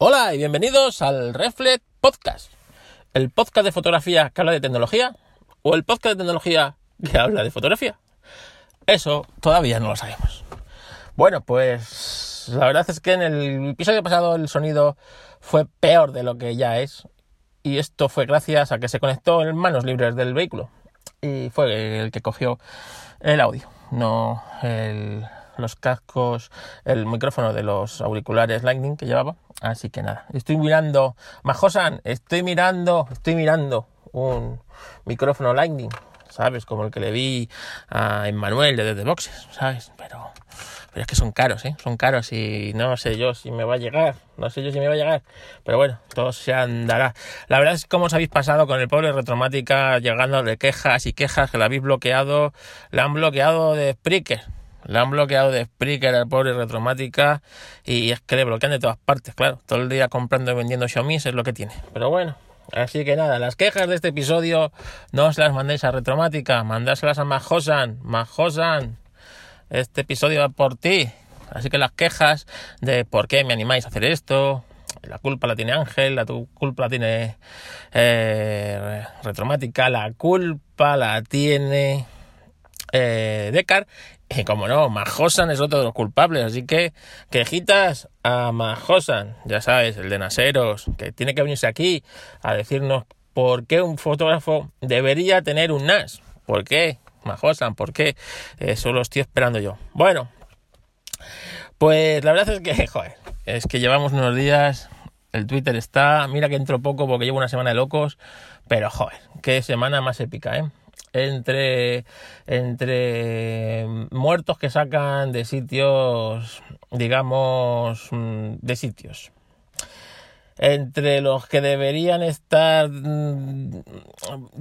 Hola y bienvenidos al Reflex Podcast, el podcast de fotografía que habla de tecnología o el podcast de tecnología que habla de fotografía. Eso todavía no lo sabemos. Bueno, pues la verdad es que en el episodio pasado el sonido fue peor de lo que ya es y esto fue gracias a que se conectó en manos libres del vehículo y fue el que cogió el audio, no el los cascos, el micrófono de los auriculares Lightning que llevaba. Así que nada, estoy mirando, Majosan, estoy mirando, estoy mirando un micrófono Lightning, ¿sabes? Como el que le vi a Emmanuel de The Boxes, ¿sabes? Pero, pero es que son caros, ¿eh? Son caros y no sé yo si me va a llegar, no sé yo si me va a llegar, pero bueno, todo se andará. La verdad es como os habéis pasado con el pobre Retromática llegando de quejas y quejas que la habéis bloqueado, la han bloqueado de Spreaker le han bloqueado de Spreaker al pobre Retromática y es que le bloquean de todas partes, claro. Todo el día comprando y vendiendo Xiaomi es lo que tiene. Pero bueno, así que nada, las quejas de este episodio no os las mandéis a Retromática, mandáselas a Majosan. Majosan, este episodio va por ti. Así que las quejas de por qué me animáis a hacer esto, la culpa la tiene Ángel, la tu culpa la tiene eh, Retromática, la culpa la tiene eh, y como no, Majosan es otro de los culpables, así que quejitas a Majosan, ya sabes, el de Naseros, que tiene que venirse aquí a decirnos por qué un fotógrafo debería tener un NAS. ¿Por qué? Majosan, ¿por qué? Eso lo estoy esperando yo. Bueno, pues la verdad es que, joder, es que llevamos unos días, el Twitter está, mira que entro poco porque llevo una semana de locos, pero joder, qué semana más épica, ¿eh? Entre, entre muertos que sacan de sitios, digamos, mm, de sitios. Entre los que deberían estar mm,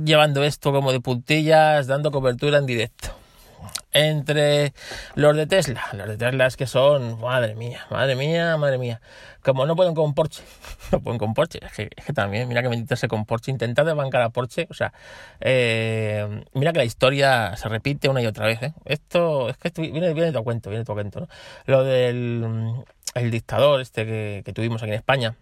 llevando esto como de puntillas, dando cobertura en directo entre los de Tesla. Los de Tesla es que son, madre mía, madre mía, madre mía. Como no pueden con Porsche, no pueden con Porsche. Es que, es que también, mira que meterse con Porsche, intentar desbancar a Porsche. O sea, eh, mira que la historia se repite una y otra vez. ¿eh? Esto, es que esto viene, viene de tu cuento, viene de tu cuento. Lo del el dictador este que tuvimos aquí en España,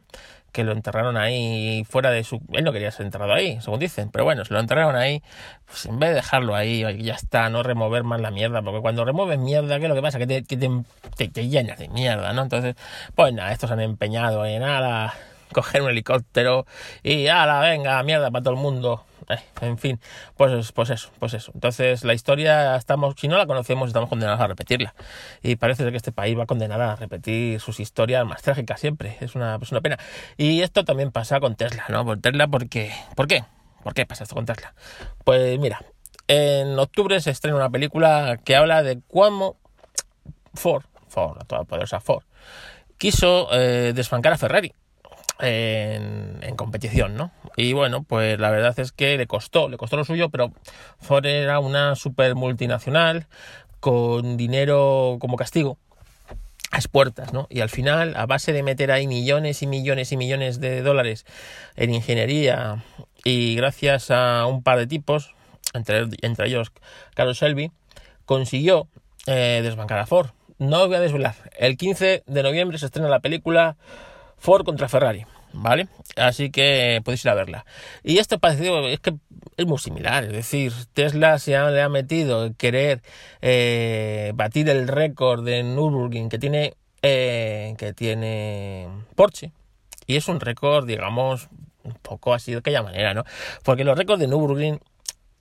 que lo enterraron ahí fuera de su... Él no quería ser enterrado ahí, según dicen, pero bueno, se lo enterraron ahí, pues en vez de dejarlo ahí, ya está, no remover más la mierda, porque cuando remueves mierda, ¿qué es lo que pasa? Que te, que te, te, llenas de mierda, ¿no? Entonces, pues nada, estos han empeñado en nada, coger un helicóptero y ala, venga, mierda para todo el mundo eh, en fin, pues, pues eso, pues eso. Entonces la historia, estamos, si no la conocemos, estamos condenados a repetirla. Y parece que este país va condenado a repetir sus historias más trágicas siempre. Es una, pues una pena. Y esto también pasa con Tesla, ¿no? Por Tesla, porque, ¿por qué? ¿Por qué pasa esto con Tesla? Pues mira, en octubre se estrena una película que habla de cómo Ford, Ford, la toda poderosa Ford, quiso eh, desbancar a Ferrari en, competición, ¿no? Y bueno, pues la verdad es que le costó, le costó lo suyo, pero Ford era una super multinacional con dinero como castigo a puertas, ¿no? Y al final, a base de meter ahí millones y millones y millones de dólares en ingeniería y gracias a un par de tipos, entre, entre ellos Carlos Shelby, consiguió eh, desbancar a Ford. No voy a desvelar. El 15 de noviembre se estrena la película Ford contra Ferrari, ¿vale? Así que podéis ir a verla. Y esto parecido es que es muy similar, es decir, Tesla se ha, le ha metido querer eh, batir el récord de Nürburgring que tiene eh, que tiene Porsche y es un récord, digamos, un poco así de aquella manera, ¿no? Porque los récords de Nürburgring,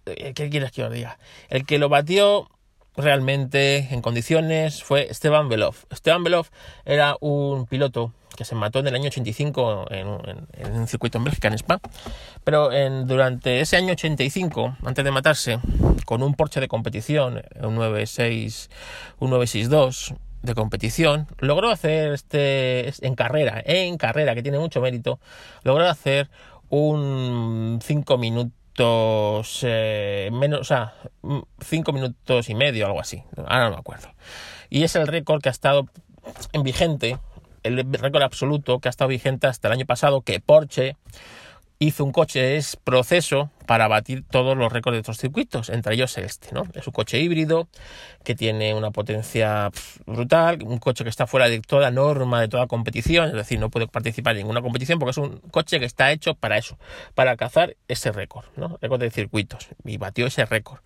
eh, ¿qué quieres que os diga? El que lo batió realmente en condiciones fue Esteban Belov. Esteban Belov era un piloto que se mató en el año 85 en, un circuito en Bélgica, en Spa. Pero durante ese año 85, antes de matarse, con un Porsche de competición, un 96, un 962 de competición, logró hacer este, en carrera, en carrera, que tiene mucho mérito, logró hacer un 5 minutos eh, menos, o sea, 5 minutos y medio, algo así, ahora no me acuerdo. Y es el récord que ha estado en vigente el récord absoluto que ha estado vigente hasta el año pasado, que Porsche hizo un coche, es proceso para batir todos los récords de estos circuitos, entre ellos este, ¿no? Es un coche híbrido que tiene una potencia brutal, un coche que está fuera de toda norma, de toda competición, es decir, no puede participar en ninguna competición porque es un coche que está hecho para eso, para cazar ese récord, ¿no? Récord de circuitos, y batió ese récord.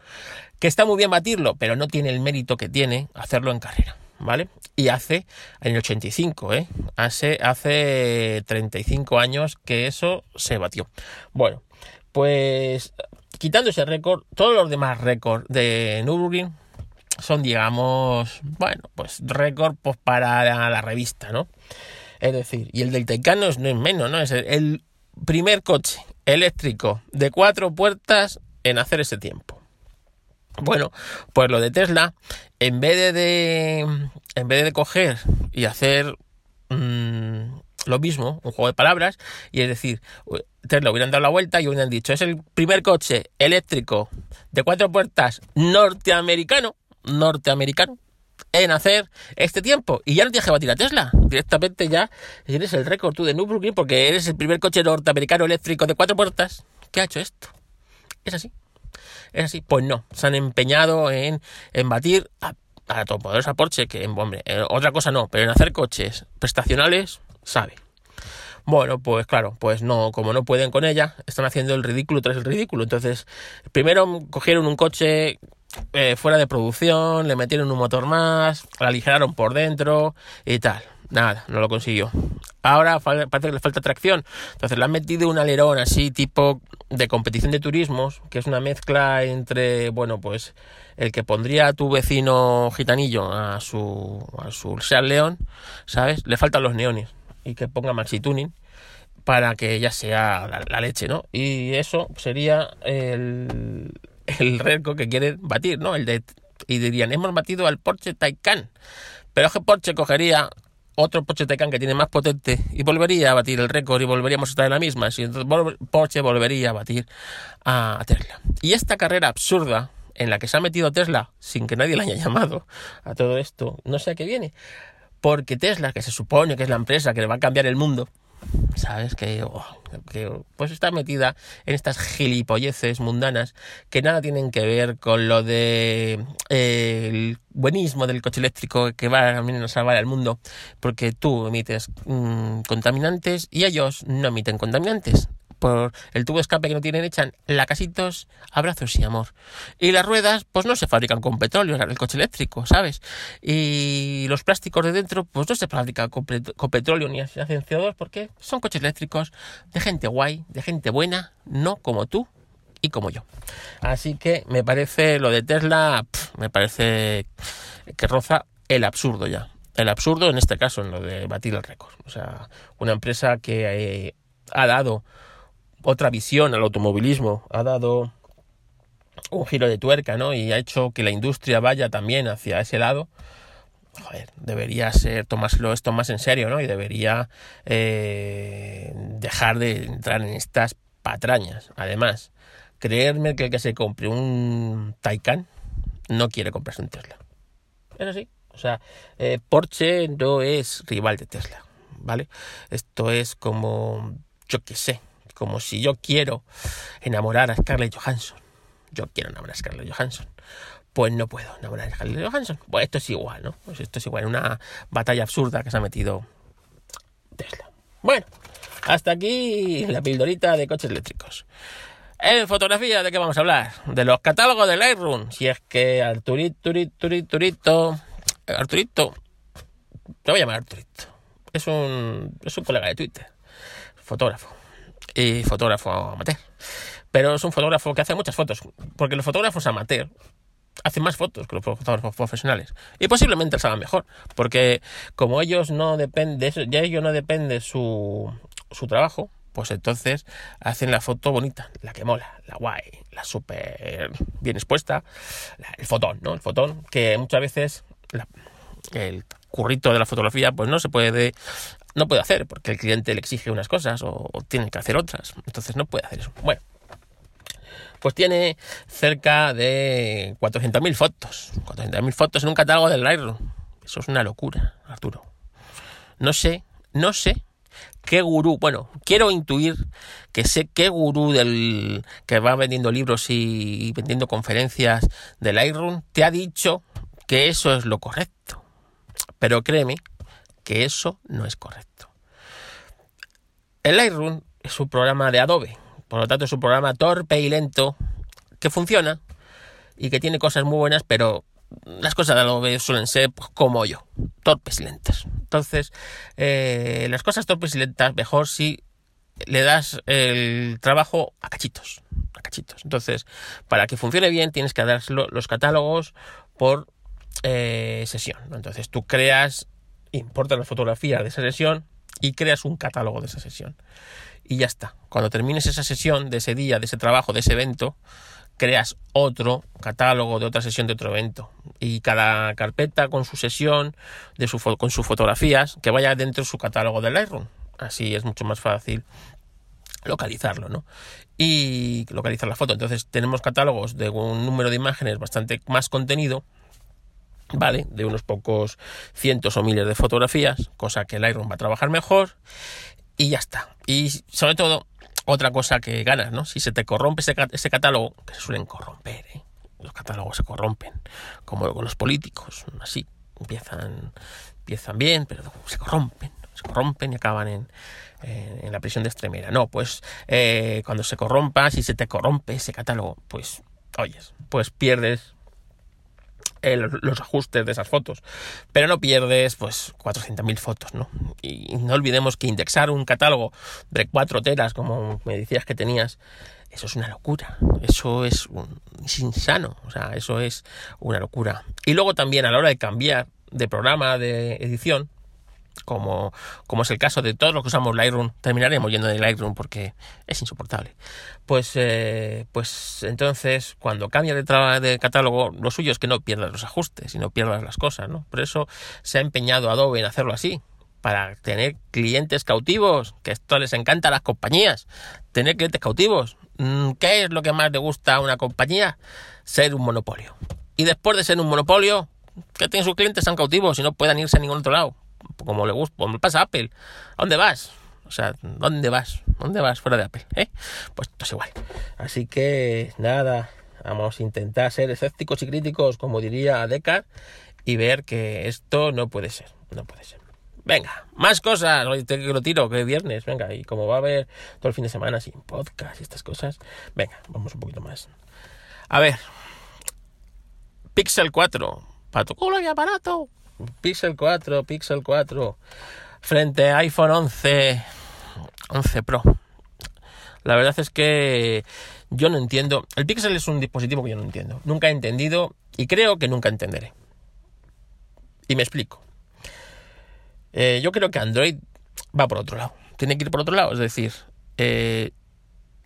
Que está muy bien batirlo, pero no tiene el mérito que tiene hacerlo en carrera. ¿Vale? Y hace, en el 85, ¿eh? Hace, hace 35 años que eso se batió. Bueno, pues quitando ese récord, todos los demás récords de Nürburgring son, digamos, bueno, pues récord pues, para la, revista, ¿no? Es decir, y el del Taycan no es, menos, ¿no? Es el primer coche eléctrico de cuatro puertas en hacer ese tiempo. Bueno, pues lo de Tesla, en vez de, en vez de coger y hacer mm, lo mismo, un juego de palabras, y es decir, Tesla hubieran dado la vuelta y hubieran dicho, es el primer coche eléctrico de cuatro puertas norteamericano, norteamericano, en hacer este tiempo. Y ya no tienes que batir a Tesla. Directamente ya tienes el récord tú de Nürburgring porque eres el primer coche norteamericano eléctrico de cuatro puertas que ha hecho esto. Es así. ¿Es así? Pues no, se han empeñado en, en batir a, a a Porsche, que, hombre, eh, otra cosa no, pero en hacer coches prestacionales, sabe. Bueno, pues claro, pues no, como no pueden con ella, están haciendo el ridículo tras el ridículo. Entonces, primero cogieron un coche eh, fuera de producción, le metieron un motor más, la aligeraron por dentro y tal. Nada, no lo consiguió. Ahora parece que le falta tracción. Entonces le han metido un alerón así tipo de competición de turismos, que es una mezcla entre, bueno, pues el que pondría a tu vecino gitanillo a su, a su Seat León, ¿sabes? Le faltan los neones y que ponga maxi tuning para que ya sea la, leche, ¿no? Y eso sería el, el récord que quieren batir, ¿no? El de, y dirían, hemos batido al Porsche Taycan. Pero es que Porsche cogería otro Porsche Taycan que tiene más potente y volvería a batir el récord y volveríamos a estar en la misma. Si Porsche volvería a batir a Tesla. Y esta carrera absurda en la que se ha metido Tesla sin que nadie le haya llamado a todo esto, no sé a qué viene. Porque Tesla, que se supone que es la empresa que le va a cambiar el mundo, ¿sabes? Que, oh, que, pues está metida en estas gilipolleces mundanas que nada tienen que ver con lo de eh, el buenismo del coche eléctrico que va a salvar al mundo, porque tú emites mm, contaminantes y ellos no emiten contaminantes por el tubo escape que no tienen echan lacasitos, abrazos y amor. Y las ruedas, pues no se fabrican con petróleo, el coche eléctrico, ¿sabes? Y los plásticos de dentro, pues no se fabrican con, petróleo ni hacen CO2 porque son coches eléctricos de gente guay, de gente buena, no como tú y como yo. Así que me parece lo de Tesla, me parece que roza el absurdo ya. El absurdo en este caso, en lo de batir el récord. O sea, una empresa que eh, ha dado otra visión al automovilismo, ha dado un giro de tuerca, ¿no? Y ha hecho que la industria vaya también hacia ese lado. Joder, debería ser tomárselo esto más en serio, ¿no? Y debería eh, dejar de entrar en estas patrañas. Además, creerme que el que se compre un Taycan no quiere comprarse un Tesla. Es así. O sea, eh, Porsche no es rival de Tesla, ¿vale? Esto es como, yo qué sé, como si yo quiero enamorar a Scarlett Johansson. Yo quiero enamorar a Scarlett Johansson. Pues no puedo enamorar a Scarlett Johansson. Pues esto es igual, ¿no? Pues esto es igual, una batalla absurda que se ha metido Tesla. Bueno, hasta aquí la pildorita de coches eléctricos. En fotografía, ¿de qué vamos a hablar? De los catálogos de Lightroom. Si es que Arturito, Arturito, Arturito, Arturito, te voy a llamar Arturito. Es un, es un colega de Twitter, fotógrafo y fotógrafo amateur. Pero es un fotógrafo que hace muchas fotos, porque los fotógrafos amateur hacen más fotos que los fotógrafos profesionales. Y posiblemente les hagan mejor, porque como ellos no depende, ya ellos no depende su, su trabajo, pues entonces hacen la foto bonita, la que mola, la guay, la súper bien expuesta, el fotón, ¿no? El fotón, que muchas veces el currito de la fotografía pues no se puede no puede hacer porque el cliente le exige unas cosas o, tiene que hacer otras. Entonces no puede hacer eso. Bueno, pues tiene cerca de 400.000 fotos. 400.000 fotos en un catálogo del Lightroom. Eso es una locura, Arturo. No sé, no sé qué gurú, bueno, quiero intuir que sé qué gurú del que va vendiendo libros y vendiendo conferencias del Lightroom te ha dicho que eso es lo correcto. Pero créeme que eso no es correcto. El Lightroom es un programa de Adobe, por lo tanto es un programa torpe y lento que funciona y que tiene cosas muy buenas, pero las cosas de Adobe suelen ser pues, como yo, torpes y lentas. Entonces, eh, las cosas torpes y lentas, mejor si le das el trabajo a cachitos, a cachitos. Entonces, para que funcione bien, tienes que dar los catálogos por eh, sesión. Entonces, tú creas, importas la fotografía de esa sesión y creas un catálogo de esa sesión. Y ya está. Cuando termines esa sesión, de ese día, de ese trabajo, de ese evento, creas otro catálogo de otra sesión de otro evento y cada carpeta con su sesión de su con sus fotografías que vaya dentro de su catálogo de Lightroom así es mucho más fácil localizarlo ¿no? y localizar la foto entonces tenemos catálogos de un número de imágenes bastante más contenido vale de unos pocos cientos o miles de fotografías cosa que Lightroom va a trabajar mejor y ya está y sobre todo otra cosa que ganas, ¿no? Si se te corrompe ese, catálogo, que se suelen corromper, ¿eh? Los catálogos se corrompen, como con los políticos, así, empiezan, empiezan bien, pero se corrompen, se corrompen y acaban en, en, la prisión de extremera. No, pues eh, cuando se corrompa, si se te corrompe ese catálogo, pues, oyes, pues pierdes los ajustes de esas fotos. Pero no pierdes pues 400.000 fotos, ¿no? Y no olvidemos que indexar un catálogo de 4 teras, como me decías que tenías, eso es una locura. Eso es, es insano. O sea, eso es una locura. Y luego también a la hora de cambiar de programa de edición, como, como es el caso de todos los que usamos Lightroom, terminaremos yendo de Lightroom porque es insoportable. Pues, eh, pues entonces, cuando cambia de, de, catálogo, lo suyo es que no pierdas los ajustes y no pierdas las cosas, ¿no? Por eso se ha empeñado Adobe en hacerlo así, para tener clientes cautivos, que esto les encanta a las compañías, tener clientes cautivos. Mm, ¿Qué es lo que más le gusta a una compañía? Ser un monopolio. Y después de ser un monopolio, que tienen sus clientes sean cautivos y no puedan irse a ningún otro lado como le gusta, como pasa a Apple. ¿A dónde vas? O sea, ¿dónde vas? ¿Dónde vas fuera de Apple? ¿Eh? Pues esto es igual. Así que nada, vamos a intentar ser escépticos y críticos, como diría Deckard, y ver que esto no puede ser, no puede ser. Venga, más cosas. Te lo tiro, que es viernes. Venga, y como va a haber todo el fin de semana sin podcast y estas cosas, venga, vamos un poquito más. A ver, Pixel 4, para tu culo y aparato. Pixel 4, Pixel 4, frente a iPhone 11, 11 Pro. La verdad es que yo no entiendo. El Pixel es un dispositivo que yo no entiendo. Nunca he entendido y creo que nunca entenderé. Y me explico. Eh, yo creo que Android va por otro lado. Tiene que ir por otro lado. Es decir, eh,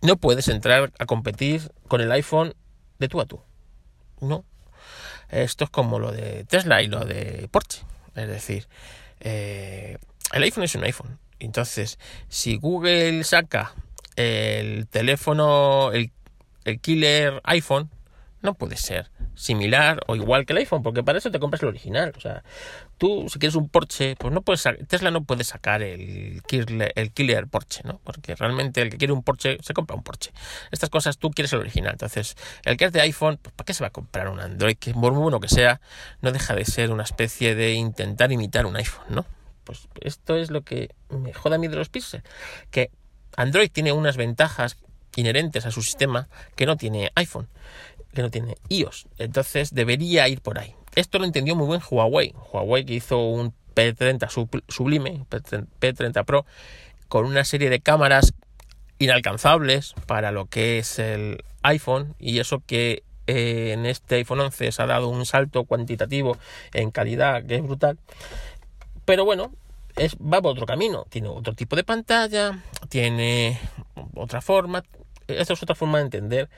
no puedes entrar a competir con el iPhone de tú a tú. No. Esto es como lo de Tesla y lo de Porsche. Es decir, eh, el iPhone es un iPhone. Entonces, si Google saca el teléfono, el, el killer iPhone, no puede ser similar o igual que el iPhone, porque para eso te compras el original. O sea, tú si quieres un Porsche, pues no puedes Tesla no puede sacar el killer, el killer Porsche, ¿no? Porque realmente el que quiere un Porsche se compra un Porsche. Estas cosas tú quieres el original. Entonces, el que es de iPhone, pues ¿para qué se va a comprar un Android? Que por muy bueno que sea, no deja de ser una especie de intentar imitar un iPhone, ¿no? Pues esto es lo que me joda a mí de los Pixel, que Android tiene unas ventajas inherentes a su sistema que no tiene iPhone que no tiene iOS. Entonces debería ir por ahí. Esto lo entendió muy bien Huawei. Huawei que hizo un P30 sublime, P30 Pro, con una serie de cámaras inalcanzables para lo que es el iPhone y eso que eh, en este iPhone 11 se ha dado un salto cuantitativo en calidad que es brutal. Pero bueno, es, va por otro camino. Tiene otro tipo de pantalla, tiene otra forma. Esta es otra forma de entender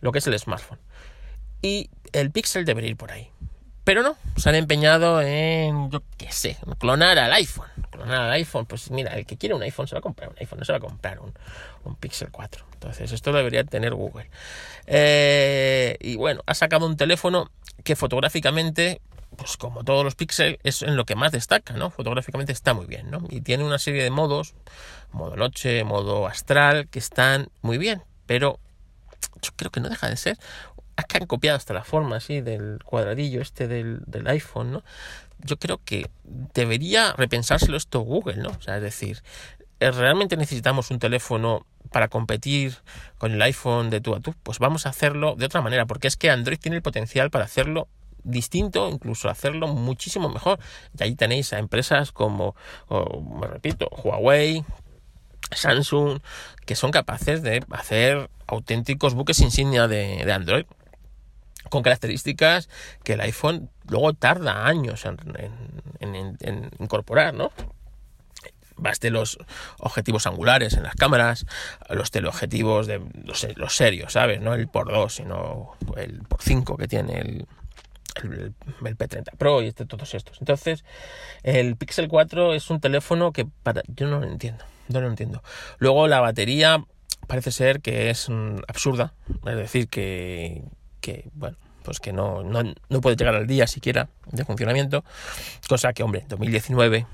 lo que es el smartphone y el Pixel debería ir por ahí. Pero no, se han empeñado en, yo qué sé, clonar al iPhone. Clonar al iPhone, pues mira, el que quiere un iPhone se va a comprar un iPhone, no se va a comprar un, Pixel 4. Entonces, esto debería tener Google. Eh, y bueno, ha sacado un teléfono que fotográficamente pues como todos los Pixel, es en lo que más destaca, ¿no? Fotográficamente está muy bien, ¿no? Y tiene una serie de modos, modo noche, modo astral, que están muy bien, pero yo creo que no deja de ser que han copiado hasta la forma así del cuadradillo este del, del, iPhone, ¿no? Yo creo que debería repensárselo esto Google, ¿no? O sea, es decir, eh, ¿realmente necesitamos un teléfono para competir con el iPhone de tú a tú? Pues vamos a hacerlo de otra manera, porque es que Android tiene el potencial para hacerlo distinto, incluso hacerlo muchísimo mejor. Y ahí tenéis a empresas como, me repito, Huawei, Samsung, que son capaces de hacer auténticos buques insignia de, Android con características que el iPhone luego tarda años en, incorporar, ¿no? Baste los objetivos angulares en las cámaras, los teleobjetivos de los, los serios, ¿sabes? No el por 2, sino el por 5 que tiene el, el, P30 Pro y este, todos estos. Entonces, el Pixel 4 es un teléfono que para, yo no lo entiendo, no lo entiendo. Luego la batería parece ser que es mm, absurda, es decir, que, que bueno, pues que no, no, no, puede llegar al día siquiera de funcionamiento, cosa que, hombre, en 2019,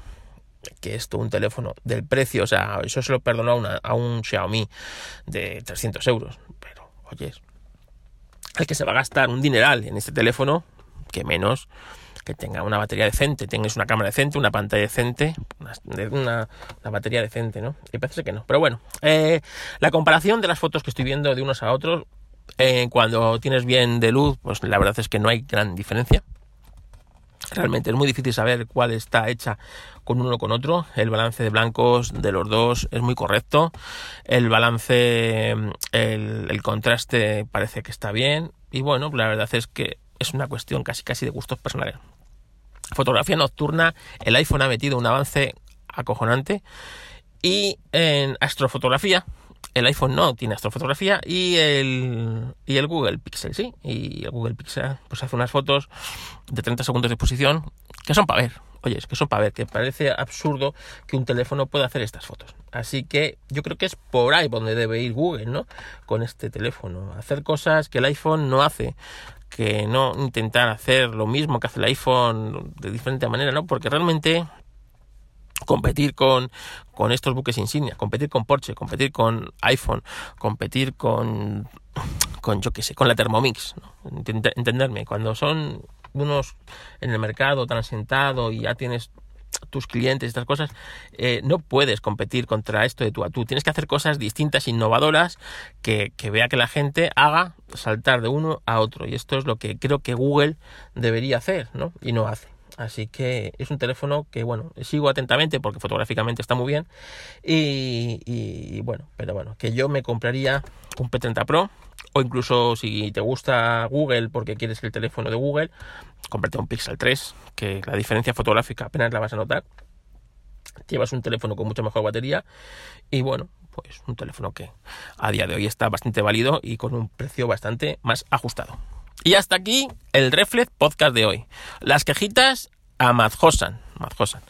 que esto un teléfono del precio, o sea, eso se lo perdonó a, una, a un Xiaomi de 300 euros, pero, oye, el que se va a gastar un dineral en este teléfono, que menos que tenga una batería decente, tengas una cámara decente, una pantalla decente, una, batería decente, ¿no? Y parece que no. Pero bueno, eh, la comparación de las fotos que estoy viendo de unos a otros, eh, cuando tienes bien de luz, pues la verdad es que no hay gran diferencia. Realmente es muy difícil saber cuál está hecha con uno o con otro. El balance de blancos de los dos es muy correcto. El balance, el, el contraste parece que está bien. Y bueno, la verdad es que es una cuestión casi casi de gustos personales. Fotografía nocturna, el iPhone ha metido un avance acojonante y en astrofotografía, el iPhone no tiene astrofotografía y el, y el Google Pixel sí, y el Google Pixel pues hace unas fotos de 30 segundos de exposición que son para ver, oye, es que son para ver, que parece absurdo que un teléfono pueda hacer estas fotos. Así que yo creo que es por ahí donde debe ir Google, ¿no? Con este teléfono, hacer cosas que el iPhone no hace que no intentar hacer lo mismo que hace el iPhone de diferente manera, ¿no? Porque realmente competir con, con estos buques insignia, competir con Porsche, competir con iPhone, competir con, con yo qué sé, con la Thermomix, ¿no? entenderme, cuando son unos en el mercado tan asentado y ya tienes tus clientes, estas cosas, eh, no puedes competir contra esto de tú a tú. Tienes que hacer cosas distintas, innovadoras, que, que vea que la gente haga saltar de uno a otro. Y esto es lo que creo que Google debería hacer, ¿no? Y no hace. Así que es un teléfono que, bueno, sigo atentamente porque fotográficamente está muy bien. Y, y bueno, pero bueno, que yo me compraría un P30 Pro o incluso si te gusta Google porque quieres el teléfono de Google, cómprate un Pixel 3, que la diferencia fotográfica apenas la vas a notar. Llevas un teléfono con mucha mejor batería y bueno, pues un teléfono que a día de hoy está bastante válido y con un precio bastante más ajustado. Y hasta aquí el Reflex Podcast de hoy. Las quejitas a Madhosan, Madhosan,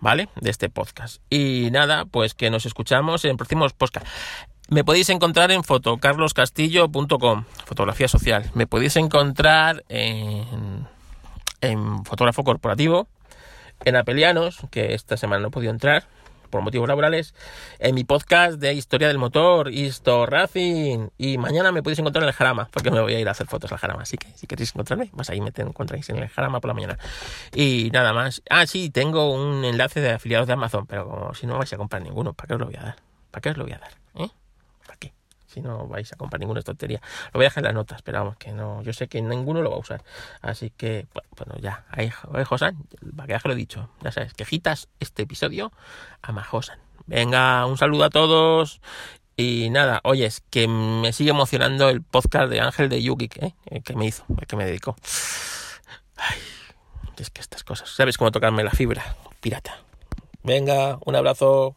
¿vale? De este podcast. Y nada, pues que nos escuchamos en próximos podcasts. Me podéis encontrar en fotocarloscastillo.com, fotografía social. Me podéis encontrar en, en Fotógrafo Corporativo, en Apelianos, que esta semana no he podido entrar por motivos laborales, en mi podcast de Historia del Motor, Histo y mañana me podéis encontrar en el Jarama, porque me voy a ir a hacer fotos al Jarama, así que si queréis encontrarme, pues ahí me encontráis en el Jarama por la mañana. Y nada más. Ah, sí, tengo un enlace de afiliados de Amazon, pero como si no vais a comprar ninguno, ¿para qué os lo voy a dar? ¿Para qué os lo voy a dar? ¿Eh? Si no vais a comprar ninguna tontería. Lo voy a dejar en las notas, pero vamos, que no, yo sé que ninguno lo va a usar. Así que, bueno, ya, ahí, Josan, para que lo he dicho, ya sabes, quejitas este episodio a Majosan. Venga, un saludo a todos. Y nada, oyes, que me sigue emocionando el podcast de Ángel de Yugi, ¿eh? el que me hizo, el que me dedicó. Ay, es que estas cosas, ¿sabes cómo tocarme la fibra? Pirata. Venga, un abrazo.